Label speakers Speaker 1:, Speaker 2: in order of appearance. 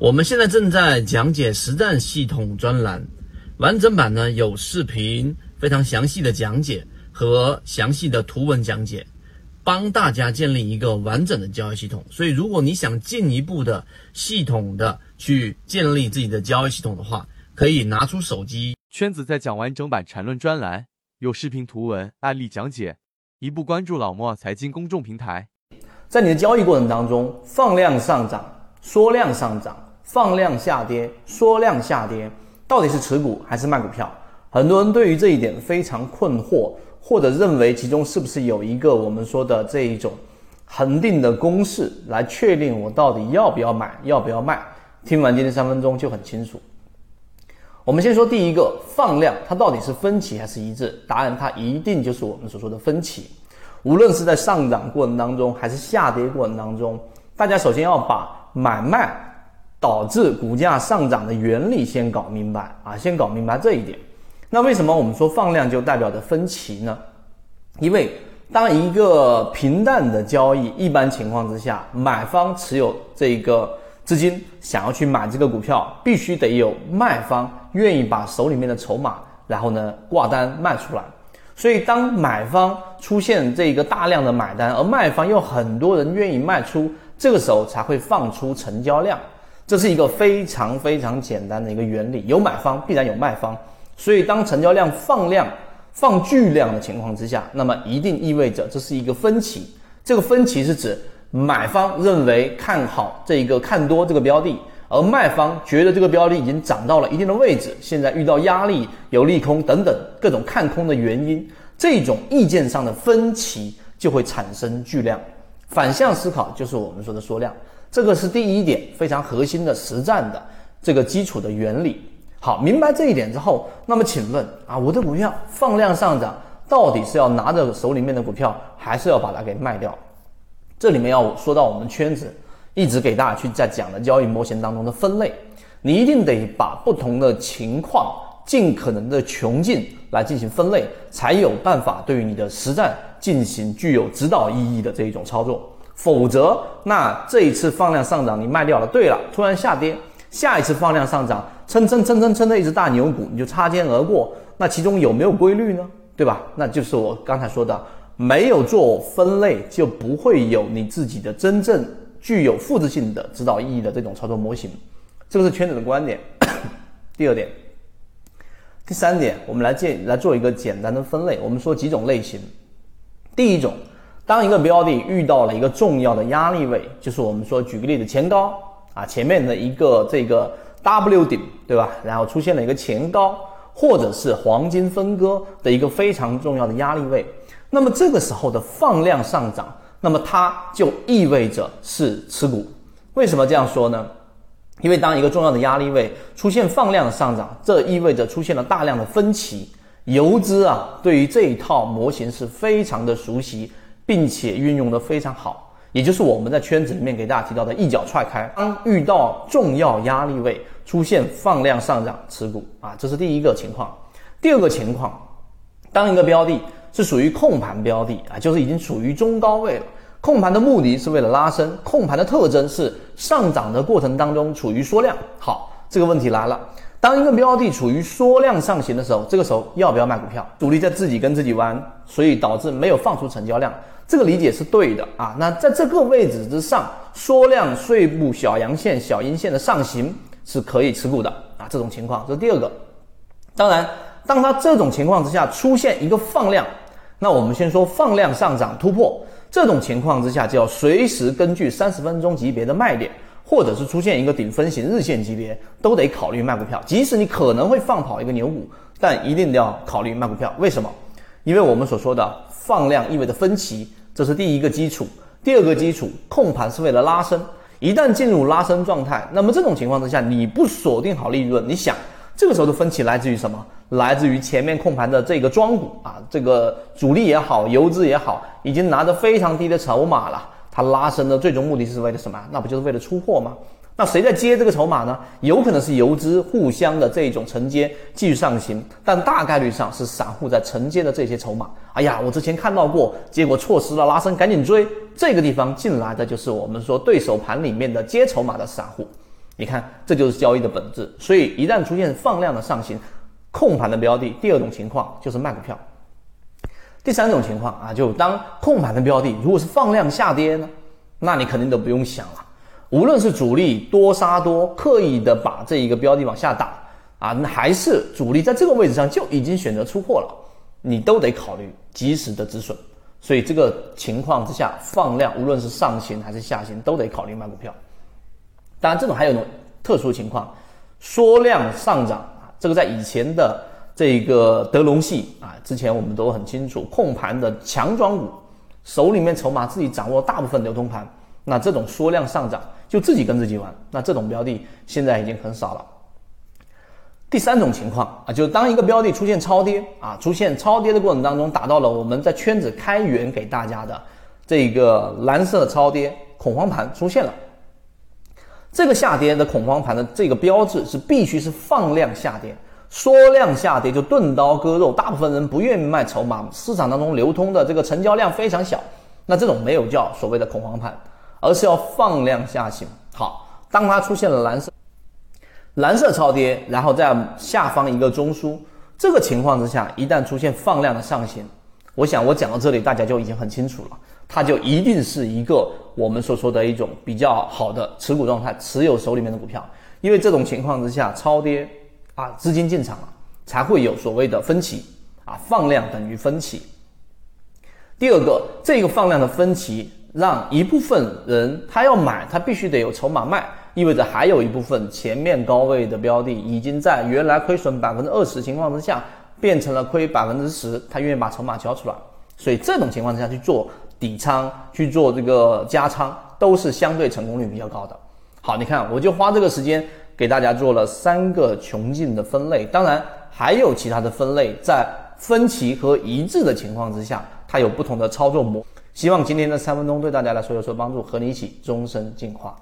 Speaker 1: 我们现在正在讲解实战系统专栏，完整版呢有视频，非常详细的讲解和详细的图文讲解，帮大家建立一个完整的交易系统。所以，如果你想进一步的系统的去建立自己的交易系统的话，可以拿出手机。
Speaker 2: 圈子在讲完整版缠论专栏，有视频、图文、案例讲解，一步关注老莫财经公众平台。
Speaker 3: 在你的交易过程当中，放量上涨，缩量上涨，放量下跌，缩量下跌，到底是持股还是卖股票？很多人对于这一点非常困惑，或者认为其中是不是有一个我们说的这一种恒定的公式来确定我到底要不要买，要不要卖？听完今天三分钟就很清楚。我们先说第一个放量，它到底是分歧还是一致？答案它一定就是我们所说的分歧。无论是在上涨过程当中，还是下跌过程当中，大家首先要把买卖导致股价上涨的原理先搞明白啊，先搞明白这一点。那为什么我们说放量就代表着分歧呢？因为当一个平淡的交易，一般情况之下，买方持有这个资金想要去买这个股票，必须得有卖方愿意把手里面的筹码，然后呢挂单卖出来。所以，当买方出现这个大量的买单，而卖方又很多人愿意卖出，这个时候才会放出成交量。这是一个非常非常简单的一个原理，有买方必然有卖方。所以，当成交量放量、放巨量的情况之下，那么一定意味着这是一个分歧。这个分歧是指买方认为看好这一个看多这个标的。而卖方觉得这个标的已经涨到了一定的位置，现在遇到压力、有利空等等各种看空的原因，这种意见上的分歧就会产生巨量。反向思考就是我们说的缩量，这个是第一点非常核心的实战的这个基础的原理。好，明白这一点之后，那么请问啊，我的股票放量上涨，到底是要拿着手里面的股票，还是要把它给卖掉？这里面要说到我们圈子。一直给大家去在讲的交易模型当中的分类，你一定得把不同的情况尽可能的穷尽来进行分类，才有办法对于你的实战进行具有指导意义的这一种操作。否则，那这一次放量上涨你卖掉了，对了，突然下跌，下一次放量上涨，蹭蹭蹭蹭蹭的一只大牛股，你就擦肩而过，那其中有没有规律呢？对吧？那就是我刚才说的，没有做分类，就不会有你自己的真正。具有复制性的指导意义的这种操作模型，这个是圈子的观点。第二点，第三点，我们来建来做一个简单的分类。我们说几种类型。第一种，当一个标的遇到了一个重要的压力位，就是我们说举个例子，前高啊，前面的一个这个 W 顶，对吧？然后出现了一个前高，或者是黄金分割的一个非常重要的压力位，那么这个时候的放量上涨。那么它就意味着是持股，为什么这样说呢？因为当一个重要的压力位出现放量的上涨，这意味着出现了大量的分歧。游资啊，对于这一套模型是非常的熟悉，并且运用的非常好，也就是我们在圈子里面给大家提到的一脚踹开。当遇到重要压力位出现放量上涨，持股啊，这是第一个情况。第二个情况，当一个标的。是属于控盘标的啊，就是已经处于中高位了。控盘的目的是为了拉升，控盘的特征是上涨的过程当中处于缩量。好，这个问题来了，当一个标的处于缩量上行的时候，这个时候要不要卖股票？主力在自己跟自己玩，所以导致没有放出成交量。这个理解是对的啊。那在这个位置之上，缩量碎步小阳线、小阴线的上行是可以持股的啊。这种情况，这是第二个。当然，当它这种情况之下出现一个放量。那我们先说放量上涨突破这种情况之下，就要随时根据三十分钟级别的卖点，或者是出现一个顶分型日线级别，都得考虑卖股票。即使你可能会放跑一个牛股，但一定要考虑卖股票。为什么？因为我们所说的放量意味着分歧，这是第一个基础。第二个基础，控盘是为了拉升，一旦进入拉升状态，那么这种情况之下，你不锁定好利润，你想这个时候的分歧来自于什么？来自于前面控盘的这个庄股啊，这个主力也好，游资也好，已经拿着非常低的筹码了。它拉升的最终目的是为了什么？那不就是为了出货吗？那谁在接这个筹码呢？有可能是游资互相的这种承接继续上行，但大概率上是散户在承接的这些筹码。哎呀，我之前看到过，结果错失了拉升，赶紧追。这个地方进来的就是我们说对手盘里面的接筹码的散户。你看，这就是交易的本质。所以一旦出现放量的上行，控盘的标的，第二种情况就是卖股票。第三种情况啊，就当控盘的标的如果是放量下跌呢，那你肯定都不用想了。无论是主力多杀多，刻意的把这一个标的往下打啊，那还是主力在这个位置上就已经选择出货了，你都得考虑及时的止损。所以这个情况之下，放量无论是上行还是下行，都得考虑卖股票。当然，这种还有一种特殊情况，缩量上涨啊，这个在以前的。这个德隆系啊，之前我们都很清楚，控盘的强庄股，手里面筹码自己掌握大部分流通盘，那这种缩量上涨就自己跟自己玩，那这种标的现在已经很少了。第三种情况啊，就是当一个标的出现超跌啊，出现超跌的过程当中，达到了我们在圈子开源给大家的这个蓝色超跌恐慌盘出现了，这个下跌的恐慌盘的这个标志是必须是放量下跌。缩量下跌就钝刀割肉，大部分人不愿意卖筹码，市场当中流通的这个成交量非常小，那这种没有叫所谓的恐慌盘，而是要放量下行。好，当它出现了蓝色蓝色超跌，然后在下方一个中枢，这个情况之下，一旦出现放量的上行，我想我讲到这里，大家就已经很清楚了，它就一定是一个我们所说的一种比较好的持股状态，持有手里面的股票，因为这种情况之下超跌。啊，资金进场了，才会有所谓的分歧啊，放量等于分歧。第二个，这个放量的分歧，让一部分人他要买，他必须得有筹码卖，意味着还有一部分前面高位的标的，已经在原来亏损百分之二十情况之下，变成了亏百分之十，他愿意把筹码交出来，所以这种情况之下去做底仓，去做这个加仓，都是相对成功率比较高的。好，你看，我就花这个时间。给大家做了三个穷尽的分类，当然还有其他的分类，在分歧和一致的情况之下，它有不同的操作模。希望今天的三分钟对大家来说有所帮助，和你一起终身进化。